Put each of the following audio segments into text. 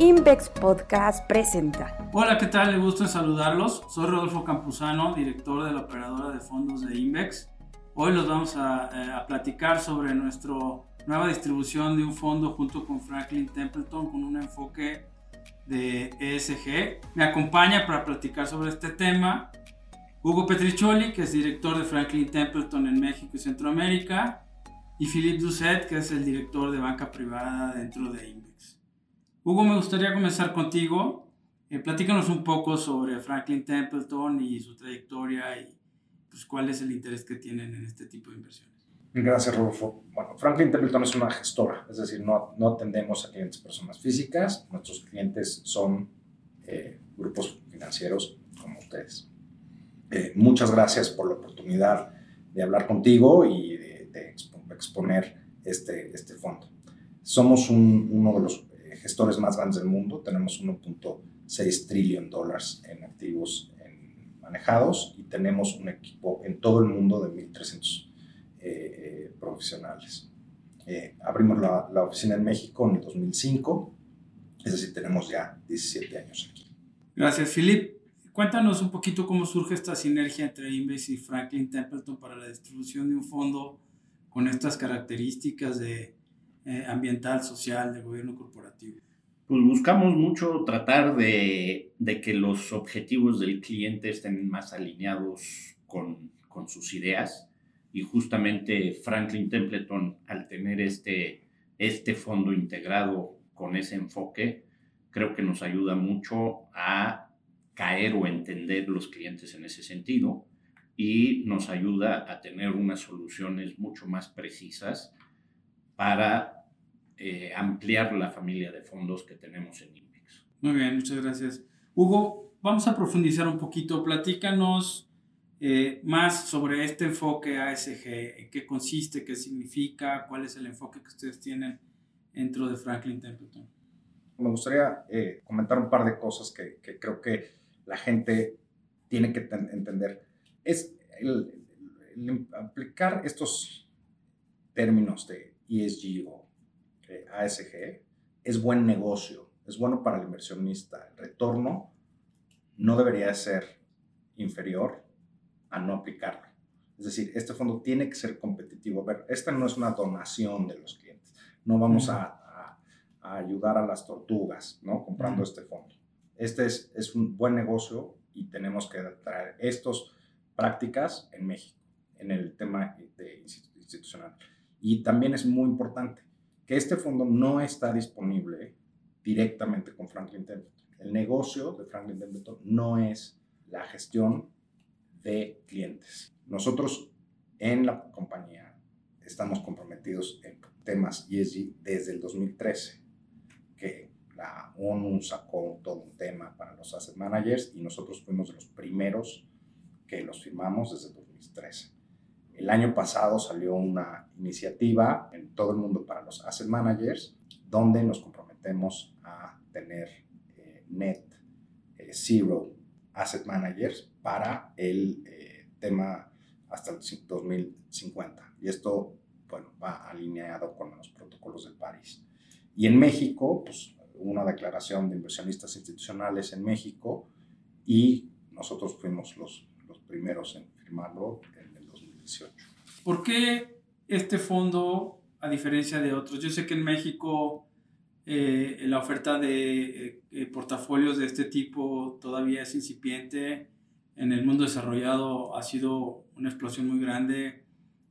Invex Podcast presenta. Hola, ¿qué tal? Le gusto saludarlos. Soy Rodolfo Campuzano, director de la operadora de fondos de Invex. Hoy los vamos a, eh, a platicar sobre nuestra nueva distribución de un fondo junto con Franklin Templeton con un enfoque de ESG. Me acompaña para platicar sobre este tema Hugo Petriccioli, que es director de Franklin Templeton en México y Centroamérica, y Philippe Doucet, que es el director de banca privada dentro de Invex. Hugo, me gustaría comenzar contigo. Eh, platícanos un poco sobre Franklin Templeton y su trayectoria y pues, cuál es el interés que tienen en este tipo de inversiones. Gracias, Rodolfo. Bueno, Franklin Templeton es una gestora, es decir, no, no atendemos a clientes personas físicas, nuestros clientes son eh, grupos financieros como ustedes. Eh, muchas gracias por la oportunidad de hablar contigo y de, de exponer este, este fondo. Somos un, uno de los gestores más grandes del mundo. Tenemos 1.6 trillion de dólares en activos manejados y tenemos un equipo en todo el mundo de 1.300 eh, eh, profesionales. Eh, abrimos la, la, oficina en México en el 2005, es decir, tenemos ya 17 años aquí. Gracias, Philip. Cuéntanos un poquito cómo surge esta sinergia entre Inves y Franklin Templeton para la distribución de un fondo con estas características de eh, ambiental, social, de gobierno corporativo? Pues buscamos mucho tratar de, de, que los objetivos del cliente estén más alineados con, con sus ideas y justamente Franklin Templeton al tener este, este fondo integrado con ese enfoque, creo que nos ayuda mucho a caer o entender los clientes en ese sentido y nos ayuda a tener unas soluciones mucho más precisas para eh, ampliar la familia de fondos que tenemos en INVEX. Muy bien, muchas gracias. Hugo, vamos a profundizar un poquito. Platícanos eh, más sobre este enfoque ASG, en qué consiste, qué significa, cuál es el enfoque que ustedes tienen dentro de Franklin Templeton. Me gustaría eh, comentar un par de cosas que, que, creo que la gente tiene que entender. Es el, el aplicar estos términos de ESG o eh, ASG es buen negocio, es bueno para el inversionista. El retorno no debería ser inferior a no aplicarlo. Es decir, este fondo tiene que ser competitivo. A ver, esta no es una donación de los clientes. No vamos a, a, a ayudar a las tortugas, ¿no? Comprando este fondo. Este es, es un buen negocio y tenemos que traer estas prácticas en México, en el tema de institucional. Y también es muy importante que este fondo no está disponible directamente con Franklin Templeton. El negocio de Franklin Templeton no es la gestión de clientes. Nosotros en la compañía estamos comprometidos en temas ESG desde el 2013, que la ONU sacó todo un tema para los asset managers y nosotros fuimos de los primeros que los firmamos desde el 2013. El año pasado salió una iniciativa en todo el mundo para los asset managers, donde nos comprometemos a tener eh, net eh, zero asset managers para el eh, tema hasta el 2050. Y esto, bueno, va alineado con los protocolos de París. Y en México, pues una declaración de inversionistas institucionales en México y nosotros fuimos los, los primeros en firmarlo 2018. ¿Por qué este fondo, a diferencia de otros? Yo sé que en México eh, la oferta de eh, portafolios de este tipo todavía es incipiente. En el mundo desarrollado ha sido una explosión muy grande,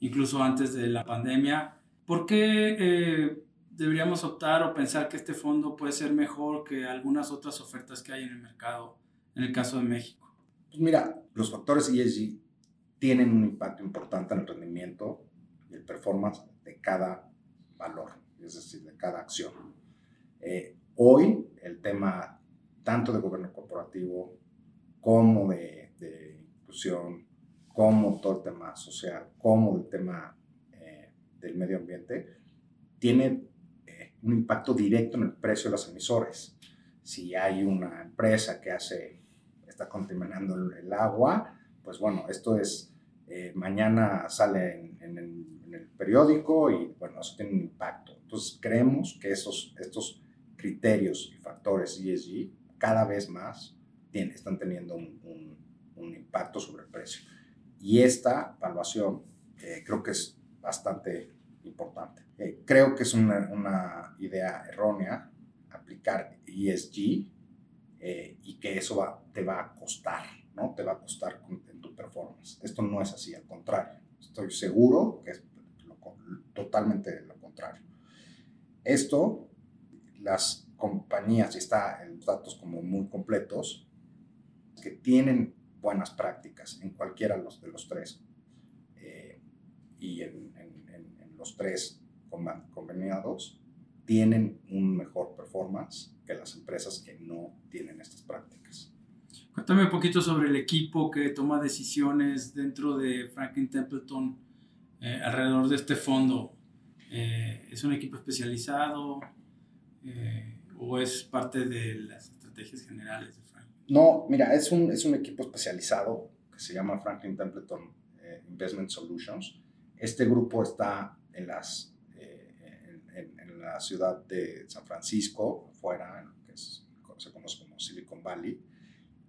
incluso antes de la pandemia. ¿Por qué eh, deberíamos optar o pensar que este fondo puede ser mejor que algunas otras ofertas que hay en el mercado, en el caso de México? Pues mira, los factores ESG tienen un impacto importante en el rendimiento y el performance de cada valor, es decir, de cada acción. Eh, hoy el tema tanto de gobierno corporativo como de, de, inclusión, como todo el tema social, como el tema eh, del medio ambiente, tiene eh, un impacto directo en el precio de los emisores. Si hay una empresa que hace, está contaminando el agua, pues bueno, esto es, eh, mañana sale en, en, en, el, periódico y bueno, eso tiene un impacto. Entonces creemos que esos, estos criterios y factores ESG cada vez más están teniendo un, impacto sobre el precio. Y esta evaluación eh, creo que es bastante importante. Eh, creo que es una, una, idea errónea aplicar ESG eh, y que eso va, te va a costar, ¿no? Te va a costar tu performance. Esto no es así, al contrario. Estoy seguro que es totalmente lo contrario. Esto, las compañías, y está en datos como muy completos, que tienen buenas prácticas en cualquiera de los, tres, eh, y en, los tres conveniados, tienen un mejor performance que las empresas que no tienen estas prácticas. Cuéntame un poquito sobre el equipo que toma decisiones dentro de Franklin Templeton eh, alrededor de este fondo. Eh, ¿Es un equipo especializado eh, o es parte de las estrategias generales de Franklin? No, mira, es un, es un equipo especializado que se llama Franklin Templeton Investment Solutions. Este grupo está en, las, en, en, la ciudad de San Francisco, fuera, que es, se conoce como Silicon Valley.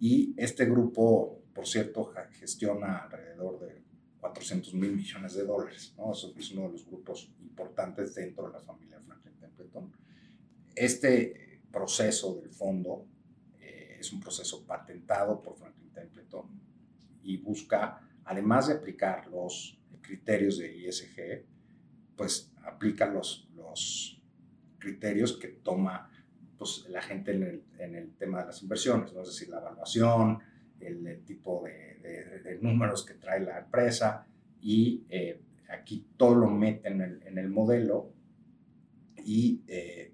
Y este grupo, por cierto, gestiona alrededor de 400 mil millones de dólares. ¿no? es uno de los grupos importantes dentro de la familia Franklin Templeton. Este proceso del fondo eh, es un proceso patentado por Franklin Templeton y busca, además de aplicar los criterios de ISG, pues aplica los, los criterios que toma pues, la gente en el, en el tema de las inversiones, ¿no? es decir, la evaluación, el, tipo de, de, números que trae la empresa y eh, aquí todo lo mete en el, en el modelo y eh,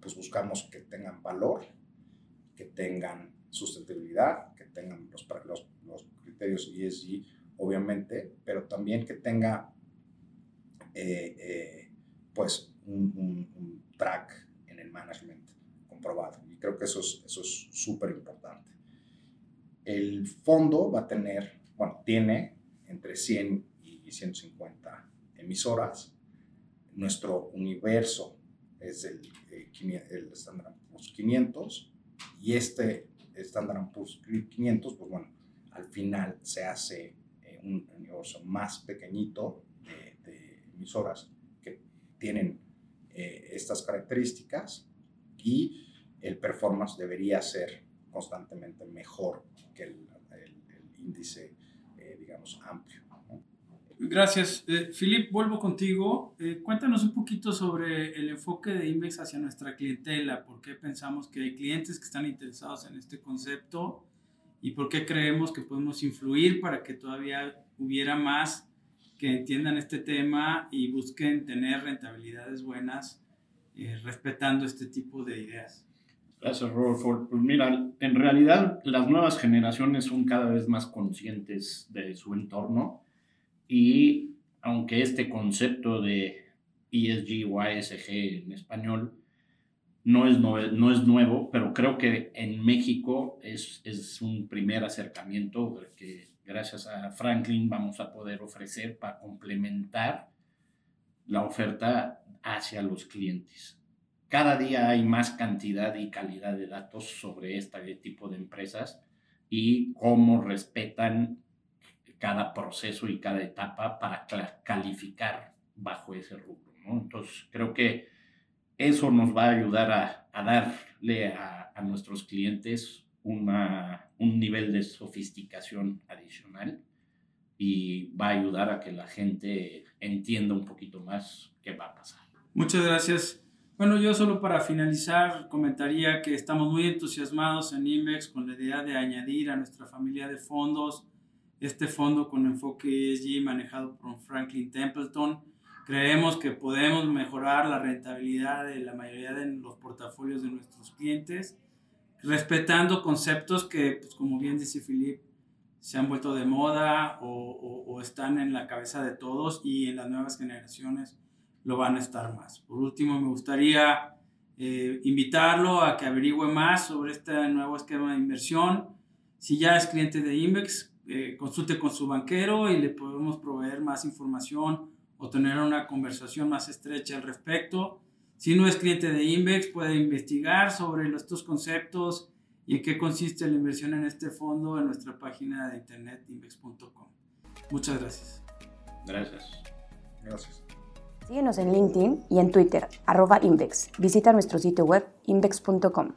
pues buscamos que tengan valor, que tengan sustentabilidad, que tengan los, los, los criterios ESG, obviamente, pero también que tenga eh, pues un, un, track en el management comprobado. Y creo que eso es súper eso es importante. El fondo va a tener, bueno, tiene entre 100 y 150 emisoras. Nuestro universo es el, el, Standard Poor's 500 y este Standard Poor's 500, pues bueno, al final se hace eh, un universo más pequeñito de, emisoras que tienen eh, estas características y el performance debería ser constantemente mejor que el, índice, eh, digamos, amplio. Gracias. Eh, Philip, vuelvo contigo. Eh, cuéntanos un poquito sobre el enfoque de Invex hacia nuestra clientela. ¿Por qué pensamos que hay clientes que están interesados en este concepto? ¿Y por qué creemos que podemos influir para que todavía hubiera más que entiendan este tema y busquen tener rentabilidades buenas respetando este tipo de ideas? Gracias, Rodolfo. Pues mira, en realidad las nuevas generaciones son cada vez más conscientes de su entorno y aunque este concepto de ESG o ASG en español no es, no es nuevo, pero creo que en México es, es un primer acercamiento que gracias a Franklin vamos a poder ofrecer para complementar la oferta hacia los clientes cada día hay más cantidad y calidad de datos sobre este tipo de empresas y cómo respetan cada proceso y cada etapa para calificar bajo ese rubro. Entonces, creo que eso nos va a ayudar a, darle a, nuestros clientes una, un nivel de sofisticación adicional y va a ayudar a que la gente entienda un poquito más qué va a pasar. Muchas gracias. Bueno, yo solo para finalizar comentaría que estamos muy entusiasmados en IMEX con la idea de añadir a nuestra familia de fondos este fondo con enfoque ESG manejado por Franklin Templeton. Creemos que podemos mejorar la rentabilidad de la mayoría de los portafolios de nuestros clientes, respetando conceptos que, pues, como bien dice Philip, se han vuelto de moda o, o están en la cabeza de todos y en las nuevas generaciones lo van a estar más. Por último, me gustaría eh, invitarlo a que averigüe más sobre este nuevo esquema de inversión. Si ya es cliente de Invex, eh, consulte con su banquero y le podemos proveer más información o tener una conversación más estrecha al respecto. Si no es cliente de Invex, puede investigar sobre estos conceptos y en qué consiste la inversión en este fondo en nuestra página de internet invex.com. Muchas gracias. Gracias. Gracias. Síguenos en LinkedIn y en Twitter, arroba Invex. Visita nuestro sitio web invex.com.